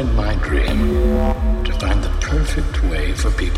been my dream to find the perfect way for people.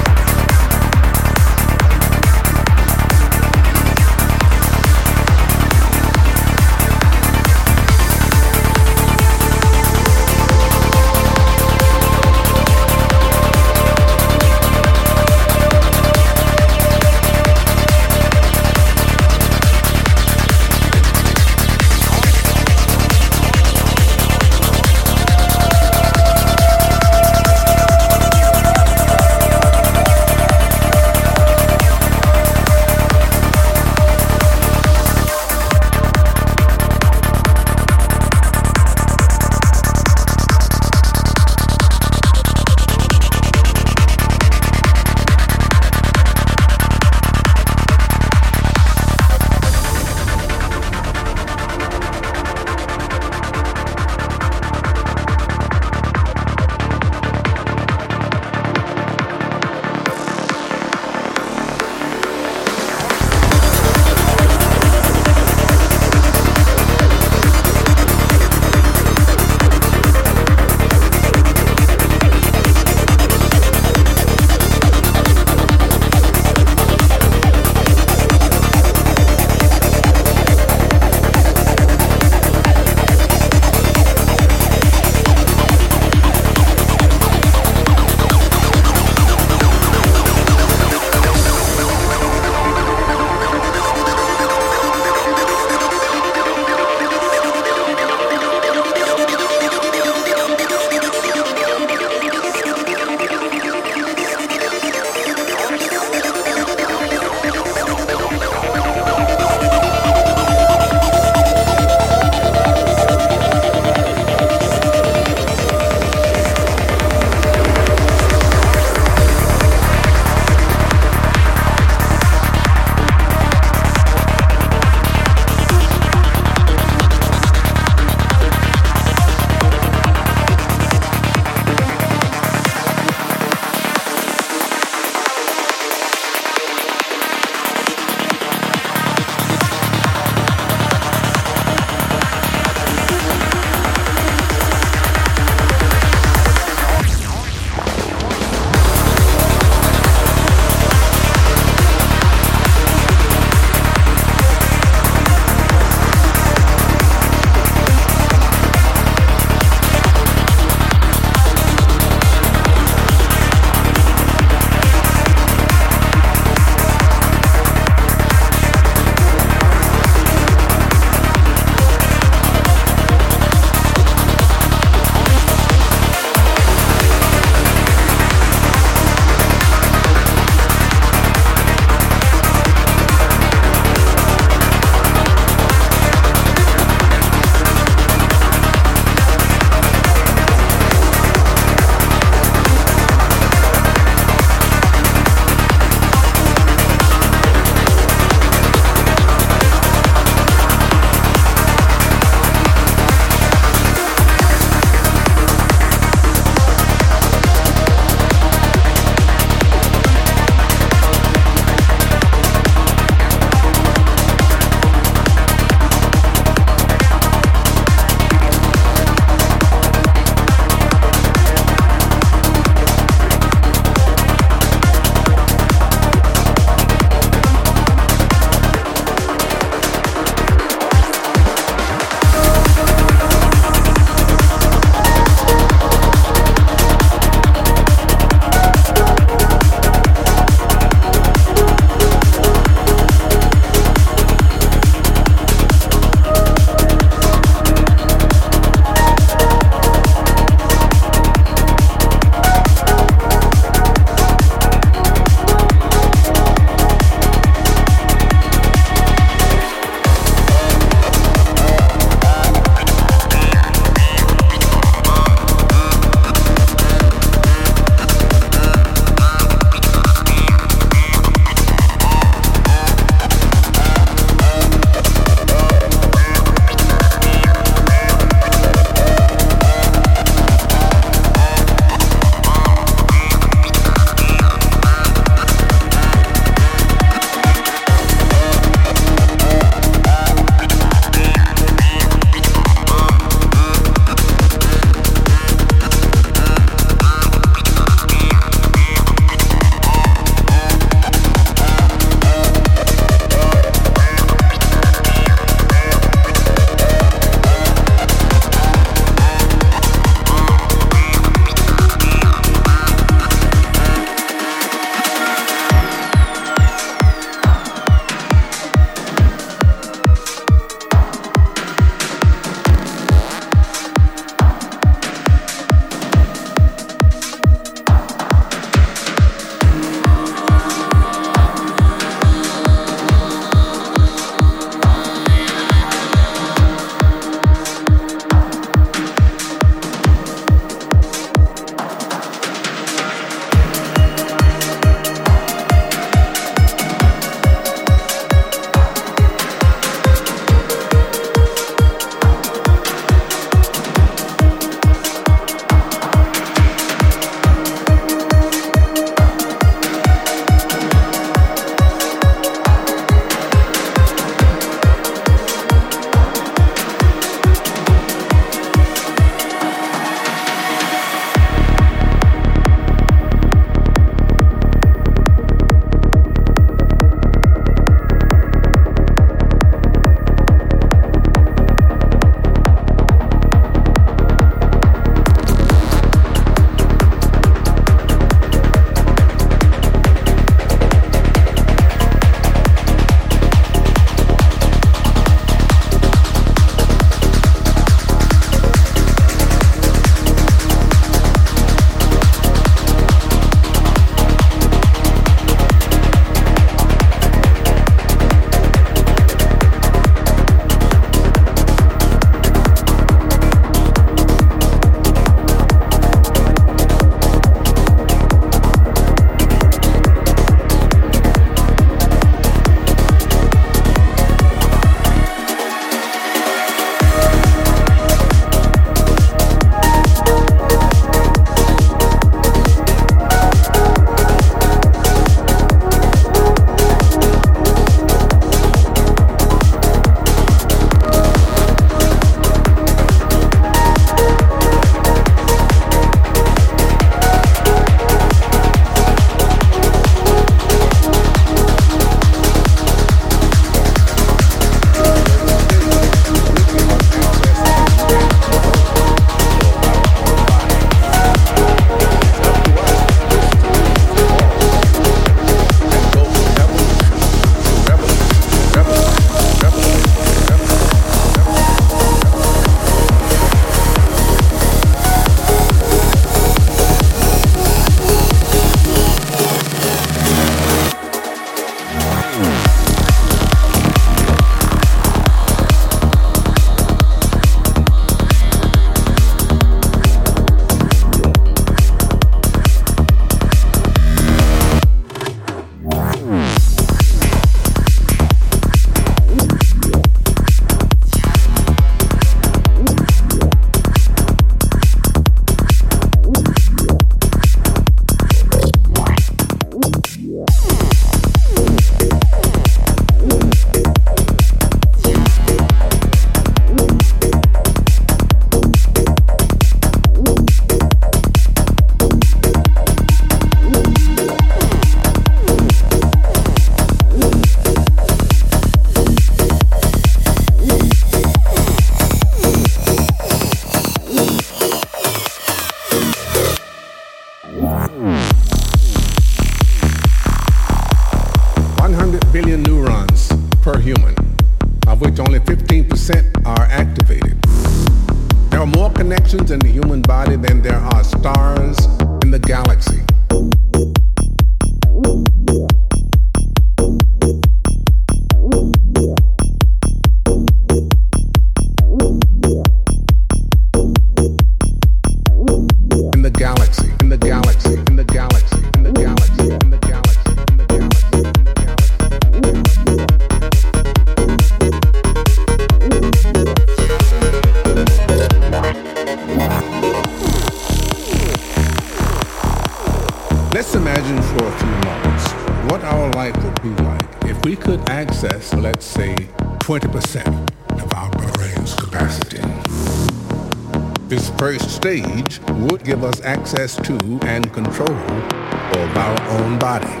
Access to and control of our own body.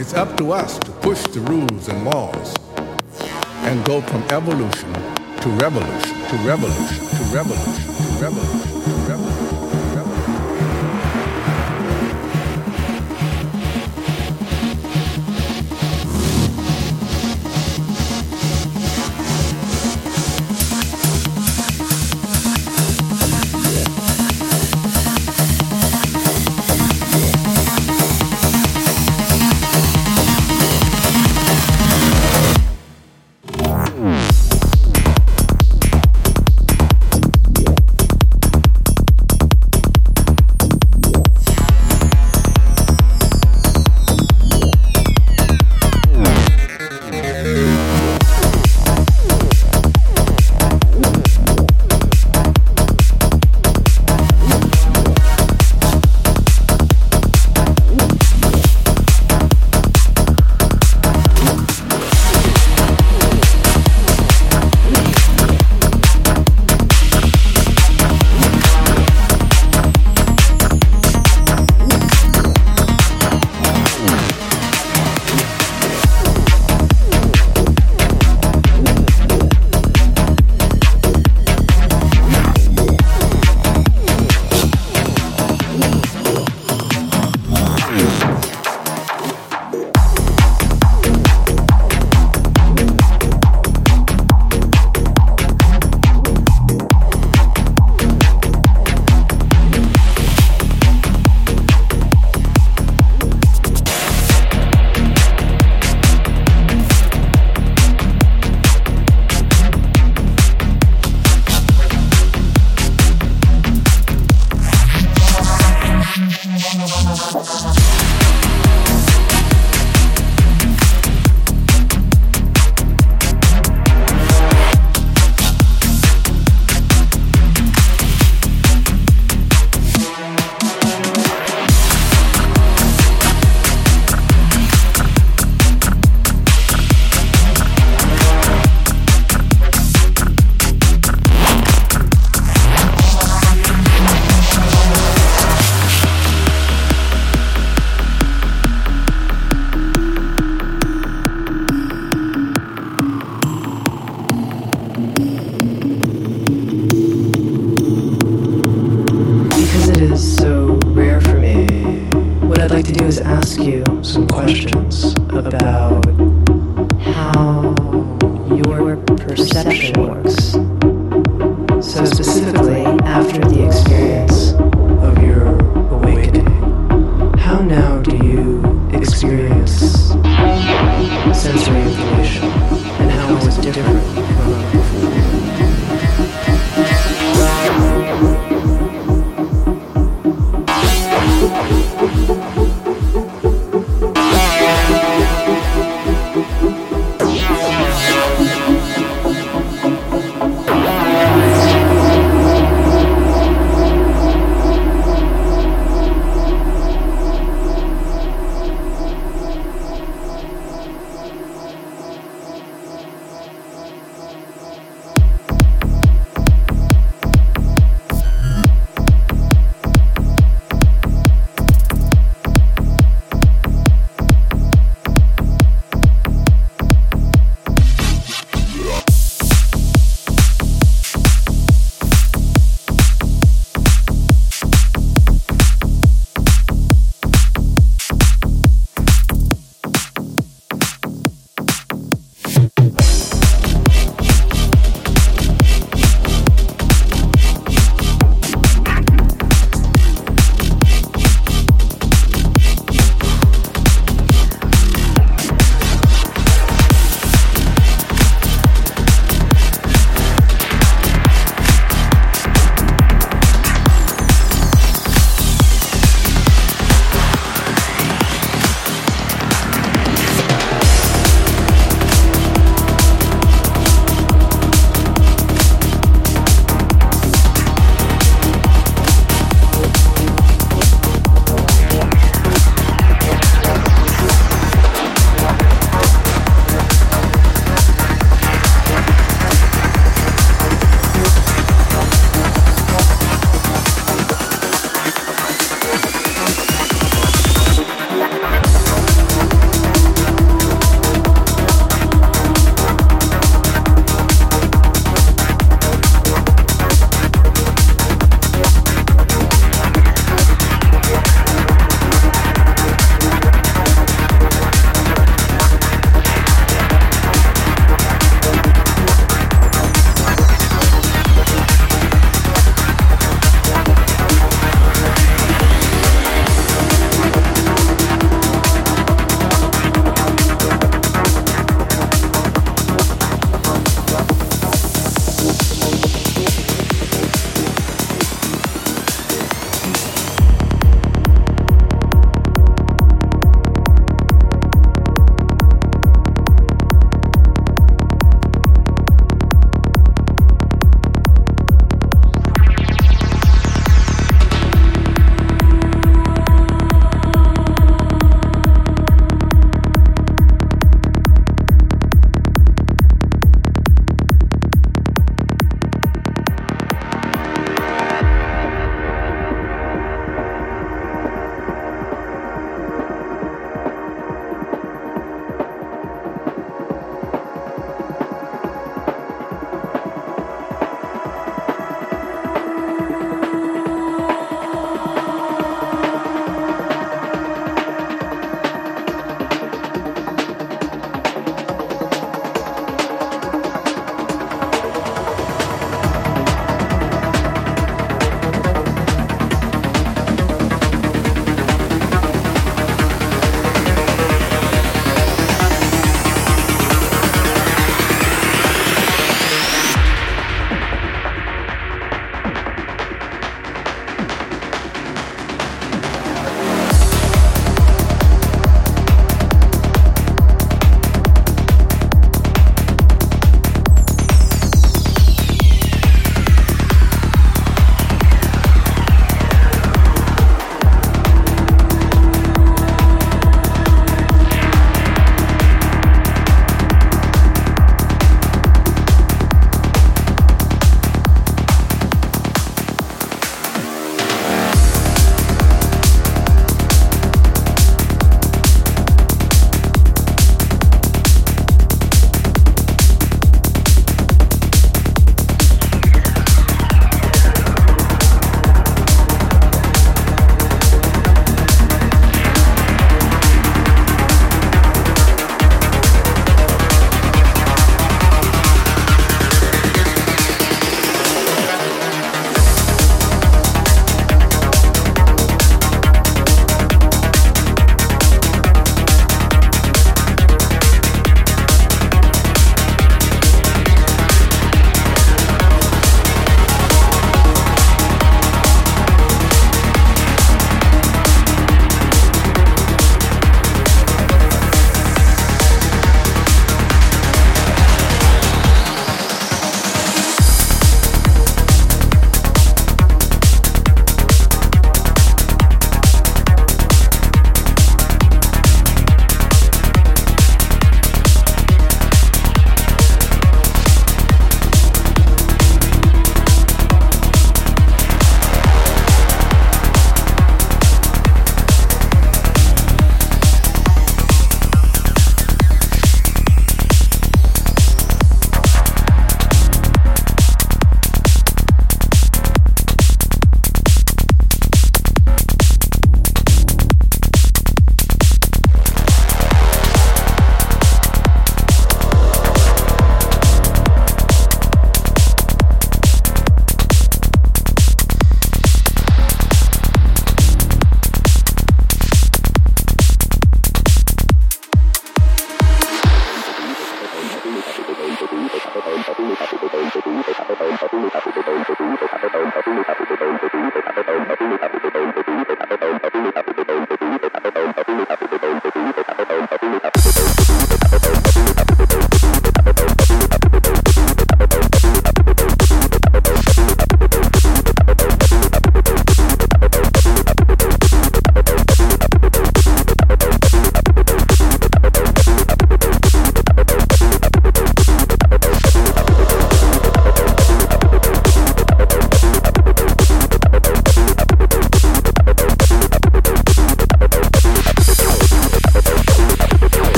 It's up to us to push the rules and laws and go from evolution to revolution, to revolution, to revolution, to revolution.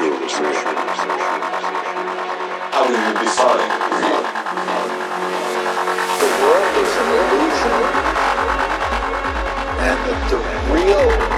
sure. How do you define real? The world is an illusion, and the real.